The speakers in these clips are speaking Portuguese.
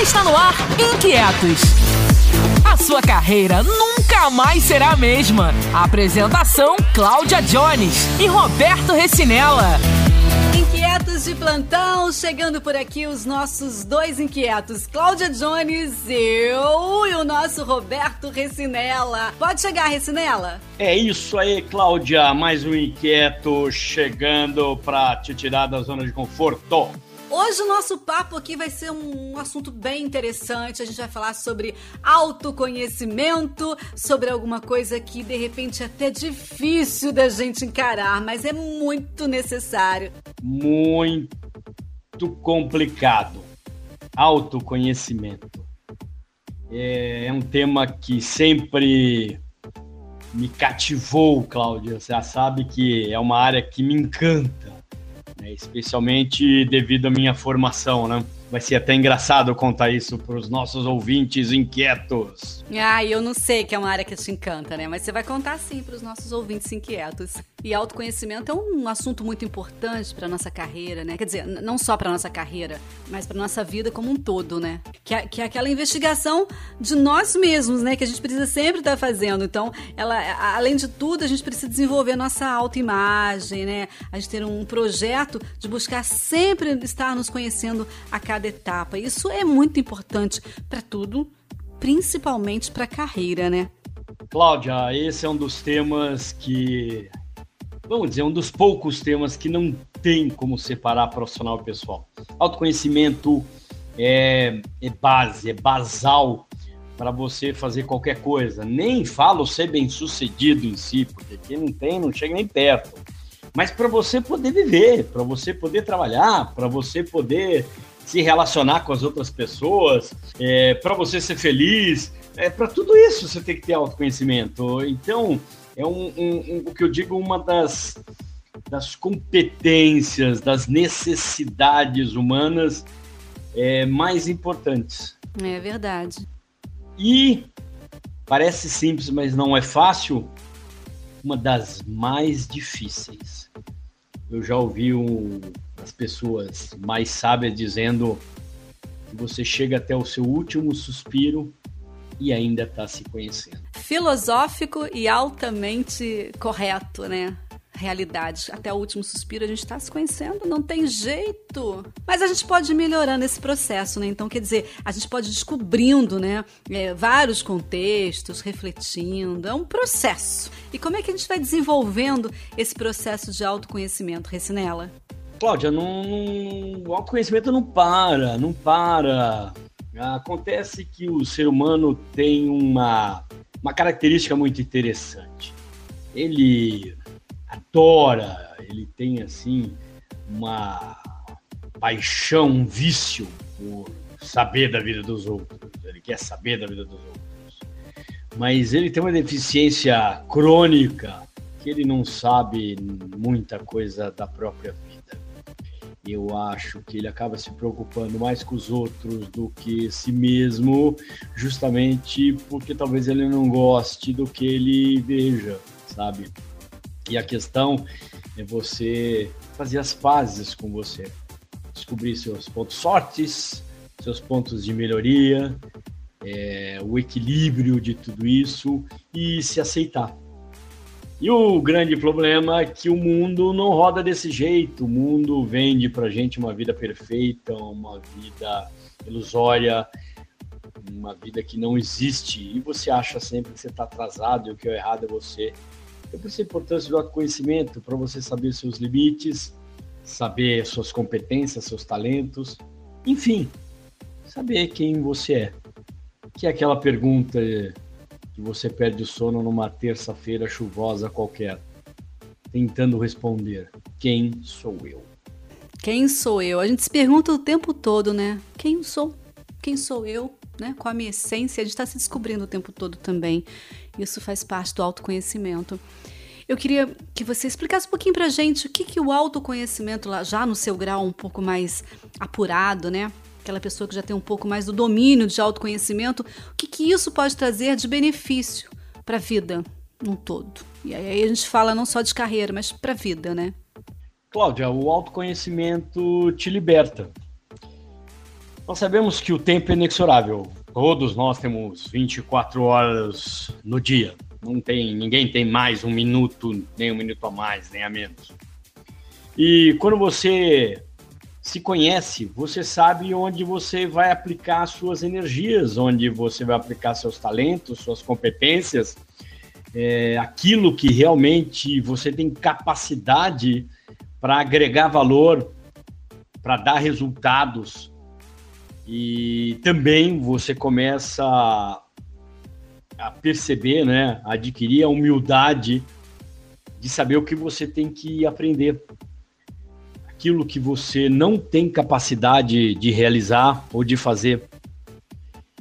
Está no ar Inquietos. A sua carreira nunca mais será a mesma. apresentação: Cláudia Jones e Roberto Recinella. Inquietos de plantão, chegando por aqui os nossos dois inquietos, Cláudia Jones, eu e o nosso Roberto Recinella. Pode chegar, Recinella? É isso aí, Cláudia, mais um inquieto chegando para te tirar da zona de conforto. Hoje o nosso papo aqui vai ser um assunto bem interessante. A gente vai falar sobre autoconhecimento, sobre alguma coisa que de repente é até difícil da gente encarar, mas é muito necessário. Muito complicado. Autoconhecimento. É, é um tema que sempre me cativou, Cláudia. Você já sabe que é uma área que me encanta né? especialmente devido à minha formação, né? Vai ser até engraçado contar isso para os nossos ouvintes inquietos. Ah, eu não sei que é uma área que te encanta, né? Mas você vai contar sim para os nossos ouvintes inquietos. E autoconhecimento é um assunto muito importante para nossa carreira, né? Quer dizer, não só para nossa carreira, mas para nossa vida como um todo, né? Que é, que é aquela investigação de nós mesmos, né? Que a gente precisa sempre estar tá fazendo. Então, ela, além de tudo, a gente precisa desenvolver nossa autoimagem, né? A gente ter um projeto de buscar sempre estar nos conhecendo a cada etapa. Isso é muito importante para tudo, principalmente para a carreira, né? Cláudia, esse é um dos temas que vamos dizer, um dos poucos temas que não tem como separar profissional e pessoal. Autoconhecimento é, é base, é basal para você fazer qualquer coisa. Nem falo ser bem sucedido em si, porque quem não tem não chega nem perto. Mas para você poder viver, para você poder trabalhar, para você poder se relacionar com as outras pessoas, é, para você ser feliz, é, para tudo isso você tem que ter autoconhecimento. Então, é um, um, um, o que eu digo, uma das, das competências, das necessidades humanas é, mais importantes. É verdade. E parece simples, mas não é fácil, uma das mais difíceis. Eu já ouvi um, as pessoas mais sábias dizendo que você chega até o seu último suspiro e ainda está se conhecendo. Filosófico e altamente correto, né? realidade. Até o último suspiro a gente está se conhecendo, não tem jeito. Mas a gente pode ir melhorando esse processo, né? Então, quer dizer, a gente pode ir descobrindo, né? É, vários contextos, refletindo. É um processo. E como é que a gente vai desenvolvendo esse processo de autoconhecimento, Recinela? Cláudia, não, não, o autoconhecimento não para, não para. Acontece que o ser humano tem uma, uma característica muito interessante. Ele adora, ele tem assim uma paixão, um vício por saber da vida dos outros. Ele quer saber da vida dos outros. Mas ele tem uma deficiência crônica que ele não sabe muita coisa da própria vida eu acho que ele acaba se preocupando mais com os outros do que si mesmo, justamente porque talvez ele não goste do que ele veja, sabe? E a questão é você fazer as pazes com você, descobrir seus pontos fortes, seus pontos de melhoria, é, o equilíbrio de tudo isso e se aceitar e o grande problema é que o mundo não roda desse jeito. O mundo vende pra gente uma vida perfeita, uma vida ilusória, uma vida que não existe. E você acha sempre que você está atrasado e o que é errado é você. É por isso a importância do autoconhecimento, para você saber seus limites, saber suas competências, seus talentos, enfim, saber quem você é. Que é aquela pergunta que você perde o sono numa terça-feira chuvosa qualquer, tentando responder: quem sou eu? Quem sou eu? A gente se pergunta o tempo todo, né? Quem sou? Quem sou eu? Né? Com a minha essência, a gente está se descobrindo o tempo todo também. Isso faz parte do autoconhecimento. Eu queria que você explicasse um pouquinho pra gente o que, que o autoconhecimento, já no seu grau um pouco mais apurado, né? Aquela pessoa que já tem um pouco mais do domínio de autoconhecimento, o que, que isso pode trazer de benefício para a vida num todo? E aí a gente fala não só de carreira, mas para a vida, né? Cláudia, o autoconhecimento te liberta. Nós sabemos que o tempo é inexorável. Todos nós temos 24 horas no dia. Não tem, ninguém tem mais um minuto, nem um minuto a mais, nem a menos. E quando você se conhece, você sabe onde você vai aplicar suas energias, onde você vai aplicar seus talentos, suas competências, é, aquilo que realmente você tem capacidade para agregar valor, para dar resultados. E também você começa a perceber, né, adquirir a humildade de saber o que você tem que aprender. Aquilo que você não tem capacidade de realizar ou de fazer.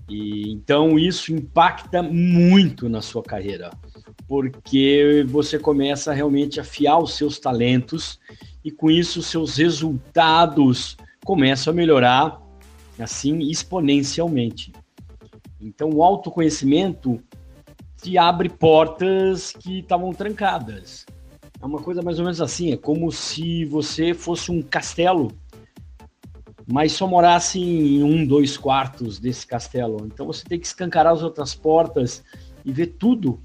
E então isso impacta muito na sua carreira, porque você começa realmente a afiar os seus talentos e com isso seus resultados começam a melhorar assim exponencialmente. Então, o autoconhecimento te abre portas que estavam trancadas. É uma coisa mais ou menos assim, é como se você fosse um castelo, mas só morasse em um, dois quartos desse castelo. Então você tem que escancarar as outras portas e ver tudo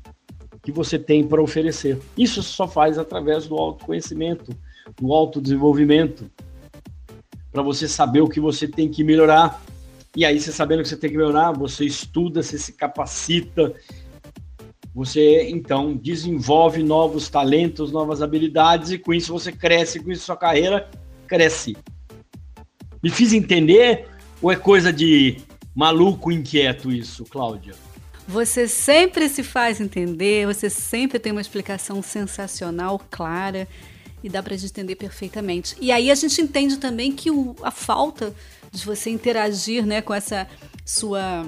que você tem para oferecer. Isso só faz através do autoconhecimento, do autodesenvolvimento, para você saber o que você tem que melhorar e aí, você sabendo que você tem que melhorar, você estuda, você se capacita, você então desenvolve novos talentos, novas habilidades, e com isso você cresce, com isso sua carreira cresce. Me fiz entender ou é coisa de maluco inquieto isso, Cláudia? Você sempre se faz entender, você sempre tem uma explicação sensacional, clara, e dá para a gente entender perfeitamente. E aí a gente entende também que o, a falta de você interagir, né, com essa sua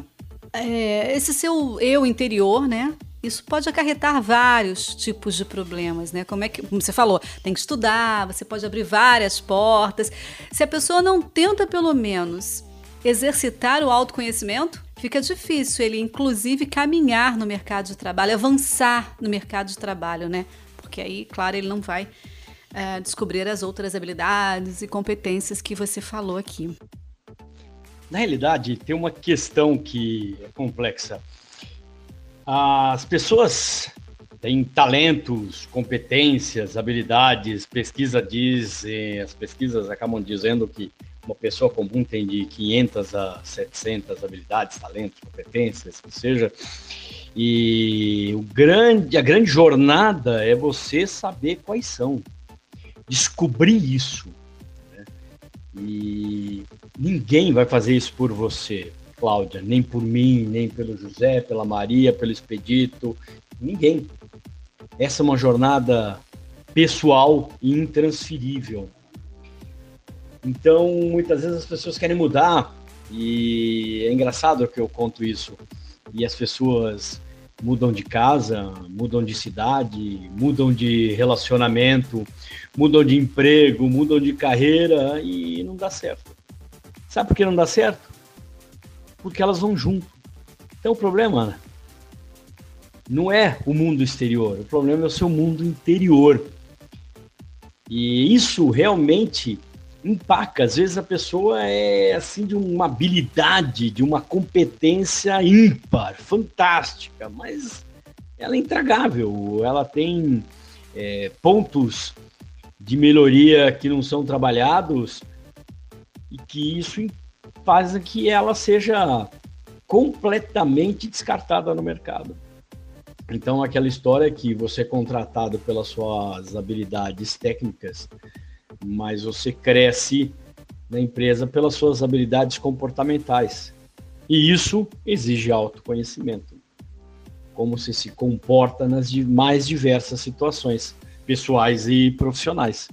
é, esse seu eu interior, né? Isso pode acarretar vários tipos de problemas, né? Como é que, como você falou, tem que estudar, você pode abrir várias portas. Se a pessoa não tenta pelo menos exercitar o autoconhecimento, fica difícil ele inclusive caminhar no mercado de trabalho, avançar no mercado de trabalho, né? Porque aí, claro, ele não vai é, descobrir as outras habilidades e competências que você falou aqui. Na realidade, tem uma questão que é complexa. As pessoas têm talentos, competências, habilidades. Pesquisa diz, as pesquisas acabam dizendo que uma pessoa comum tem de 500 a 700 habilidades, talentos, competências, que seja. E o grande, a grande jornada é você saber quais são, descobrir isso. E ninguém vai fazer isso por você, Cláudia, nem por mim, nem pelo José, pela Maria, pelo Expedito, ninguém. Essa é uma jornada pessoal e intransferível. Então, muitas vezes as pessoas querem mudar e é engraçado que eu conto isso. E as pessoas mudam de casa, mudam de cidade, mudam de relacionamento, mudam de emprego, mudam de carreira e não dá certo. Sabe por que não dá certo? Porque elas vão junto. Então o problema não é o mundo exterior, o problema é o seu mundo interior. E isso realmente empaca. Às vezes a pessoa é assim de uma habilidade, de uma competência ímpar, fantástica, mas ela é intragável. Ela tem é, pontos de melhoria que não são trabalhados e que isso faz que ela seja completamente descartada no mercado. Então, aquela história que você é contratado pelas suas habilidades técnicas mas você cresce na empresa pelas suas habilidades comportamentais. E isso exige autoconhecimento. Como você se comporta nas mais diversas situações, pessoais e profissionais.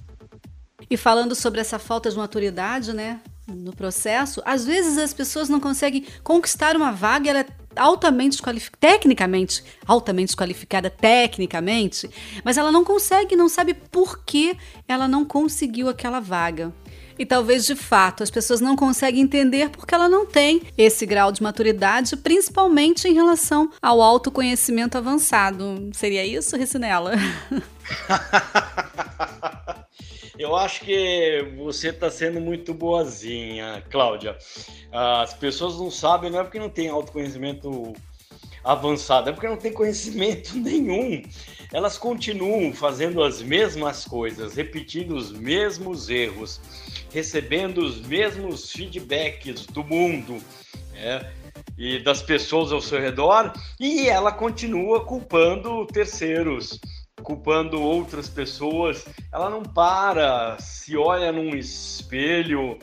E falando sobre essa falta de maturidade, né, no processo, às vezes as pessoas não conseguem conquistar uma vaga, ela é altamente desqualificada, tecnicamente, altamente desqualificada tecnicamente, mas ela não consegue, não sabe por que ela não conseguiu aquela vaga. E talvez de fato as pessoas não conseguem entender porque ela não tem esse grau de maturidade, principalmente em relação ao autoconhecimento avançado. Seria isso, Ricinela? Eu acho que você está sendo muito boazinha, Cláudia. As pessoas não sabem, não é porque não tem autoconhecimento avançado, é porque não tem conhecimento nenhum. Elas continuam fazendo as mesmas coisas, repetindo os mesmos erros, recebendo os mesmos feedbacks do mundo. É, e das pessoas ao seu redor, e ela continua culpando terceiros, culpando outras pessoas. Ela não para, se olha num espelho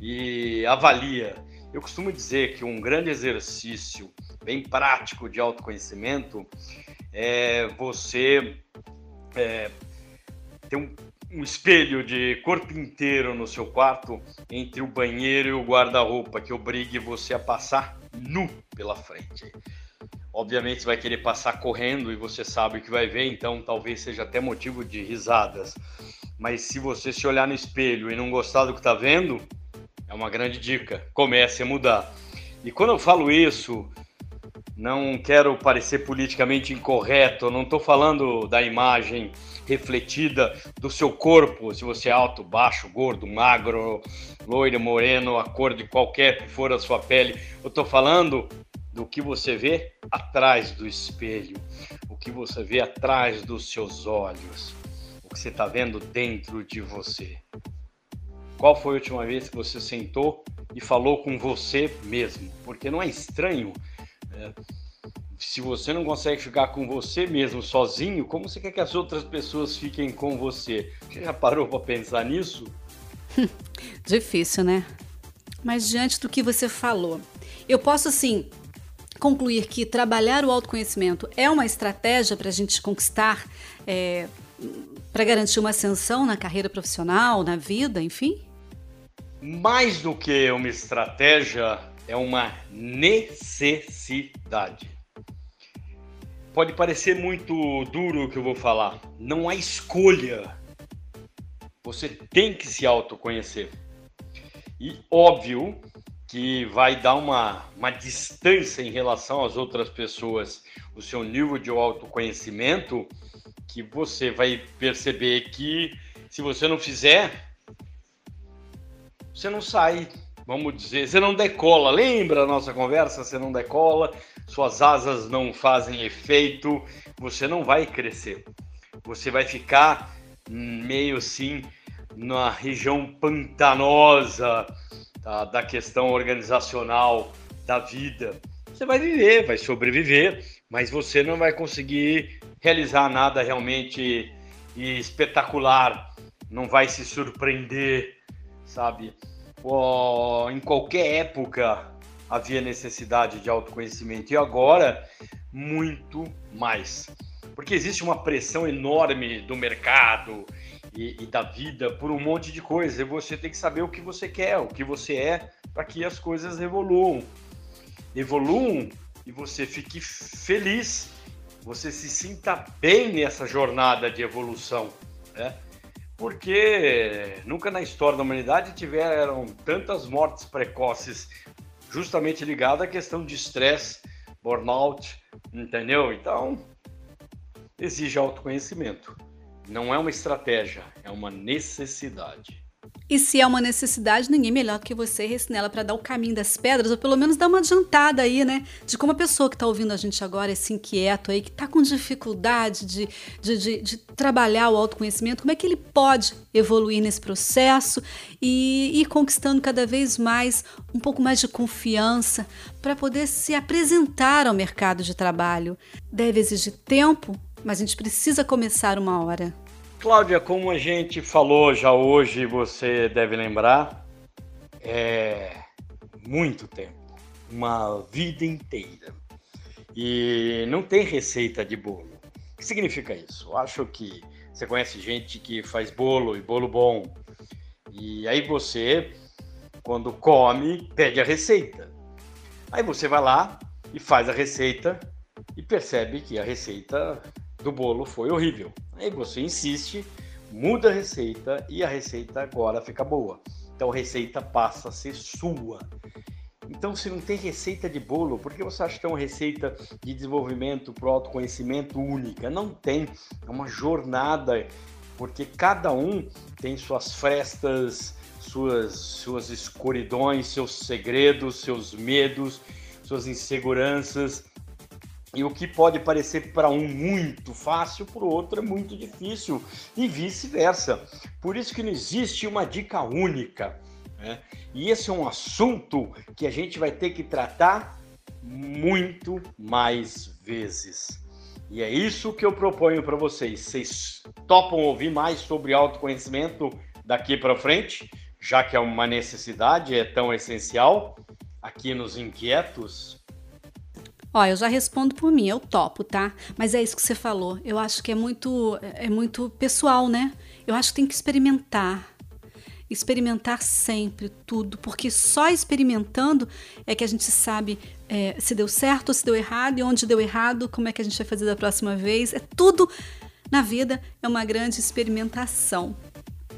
e avalia. Eu costumo dizer que um grande exercício bem prático de autoconhecimento é você é, ter um, um espelho de corpo inteiro no seu quarto entre o banheiro e o guarda-roupa que obrigue você a passar nu pela frente. Obviamente vai querer passar correndo e você sabe o que vai ver, então talvez seja até motivo de risadas. Mas se você se olhar no espelho e não gostar do que está vendo, é uma grande dica. Comece a mudar. E quando eu falo isso, não quero parecer politicamente incorreto, não estou falando da imagem refletida do seu corpo, se você é alto, baixo, gordo, magro, loiro, moreno, a cor de qualquer que for a sua pele. Eu estou falando do que você vê atrás do espelho, o que você vê atrás dos seus olhos, o que você está vendo dentro de você. Qual foi a última vez que você sentou e falou com você mesmo? Porque não é estranho. Né? se você não consegue ficar com você mesmo sozinho, como você quer que as outras pessoas fiquem com você? Você já parou para pensar nisso? Difícil, né? Mas diante do que você falou, eu posso sim concluir que trabalhar o autoconhecimento é uma estratégia para a gente conquistar, é, para garantir uma ascensão na carreira profissional, na vida, enfim? Mais do que uma estratégia, é uma necessidade. Pode parecer muito duro o que eu vou falar. Não há escolha. Você tem que se autoconhecer. E óbvio que vai dar uma, uma distância em relação às outras pessoas, o seu nível de autoconhecimento, que você vai perceber que se você não fizer, você não sai, vamos dizer, você não decola. Lembra a nossa conversa? Você não decola, suas asas não fazem efeito, você não vai crescer. Você vai ficar meio assim na região pantanosa da questão organizacional da vida. Você vai viver, vai sobreviver, mas você não vai conseguir realizar nada realmente espetacular, não vai se surpreender, sabe? em qualquer época havia necessidade de autoconhecimento e agora muito mais. Porque existe uma pressão enorme do mercado e, e, da vida por um monte de coisas. E você tem que saber o que você quer, o que você é, para que as coisas evoluam. Evoluam e você fique feliz, você se sinta bem nessa jornada de evolução. Né? Porque nunca na história da humanidade tiveram tantas mortes precoces justamente ligado à questão de estresse, burnout, entendeu? Então, exige autoconhecimento. Não é uma estratégia, é uma necessidade. E se é uma necessidade, ninguém melhor do que você, Recinela, para dar o caminho das pedras, ou pelo menos dar uma adiantada aí, né? De como a pessoa que está ouvindo a gente agora, esse inquieto aí, que está com dificuldade de, de, de, de, trabalhar o autoconhecimento, como é que ele pode evoluir nesse processo e ir conquistando cada vez mais um pouco mais de confiança para poder se apresentar ao mercado de trabalho. Deve exigir tempo, mas a gente precisa começar uma hora. Cláudia, como a gente falou já hoje, você deve lembrar, é muito tempo, uma vida inteira. E não tem receita de bolo. O que significa isso? Eu acho que você conhece gente que faz bolo e bolo bom. E aí você, quando come, pede a receita. Aí você vai lá e faz a receita e percebe que a receita do bolo foi horrível. Aí você insiste, muda a receita e a receita agora fica boa. Então a receita passa a ser sua. Então, se não tem receita de bolo, por que você acha que é uma receita de desenvolvimento para o autoconhecimento única? Não tem. É uma jornada porque cada um tem suas frestas, suas, suas escuridões, seus segredos, seus medos, suas inseguranças. E o que pode parecer para um muito fácil, para o outro é muito difícil, e vice-versa. Por isso que não existe uma dica única. Né? E esse é um assunto que a gente vai ter que tratar muito mais vezes. E é isso que eu proponho para vocês. Vocês topam ouvir mais sobre autoconhecimento daqui para frente, já que é uma necessidade, é tão essencial aqui nos Inquietos? Ó, eu já respondo por mim, eu topo, tá? Mas é isso que você falou. Eu acho que é muito é muito pessoal, né? Eu acho que tem que experimentar experimentar sempre tudo, porque só experimentando é que a gente sabe é, se deu certo ou se deu errado e onde deu errado, como é que a gente vai fazer da próxima vez. É tudo na vida é uma grande experimentação.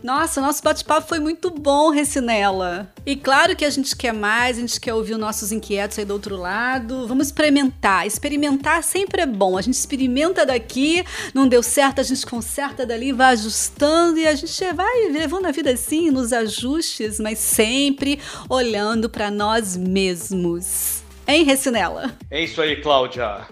Nossa, nosso bate-papo foi muito bom, Recinela. E claro que a gente quer mais, a gente quer ouvir os nossos inquietos aí do outro lado. Vamos experimentar. Experimentar sempre é bom. A gente experimenta daqui, não deu certo, a gente conserta dali, vai ajustando e a gente vai levando a vida assim, nos ajustes, mas sempre olhando para nós mesmos. Hein, Recinela? É isso aí, Cláudia.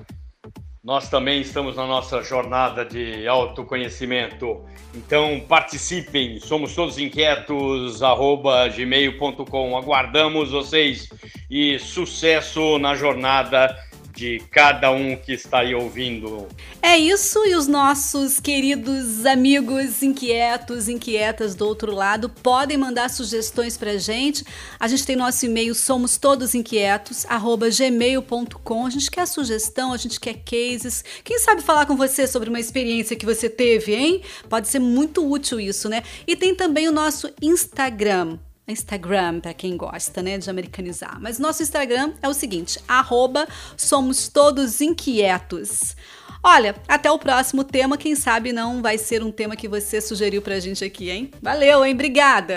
Nós também estamos na nossa jornada de autoconhecimento. Então participem, somos todos inquietos, arroba gmail.com. Aguardamos vocês e sucesso na jornada de cada um que está aí ouvindo. É isso, e os nossos queridos amigos inquietos, inquietas do outro lado, podem mandar sugestões pra gente. A gente tem nosso e-mail somos todos inquietos, gmail.com. A gente quer sugestão, a gente quer cases. Quem sabe falar com você sobre uma experiência que você teve, hein? Pode ser muito útil isso, né? E tem também o nosso Instagram, Instagram, para quem gosta, né, de americanizar. Mas nosso Instagram é o seguinte, arroba somos todos inquietos. Olha, até o próximo tema, quem sabe não vai ser um tema que você sugeriu pra gente aqui, hein? Valeu, hein? Obrigada!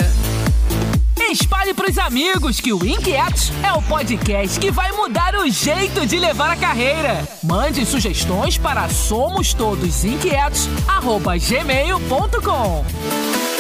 Espalhe pros amigos que o Inquietos é o podcast que vai mudar o jeito de levar a carreira. Mande sugestões para somos todos inquietos@gmail.com.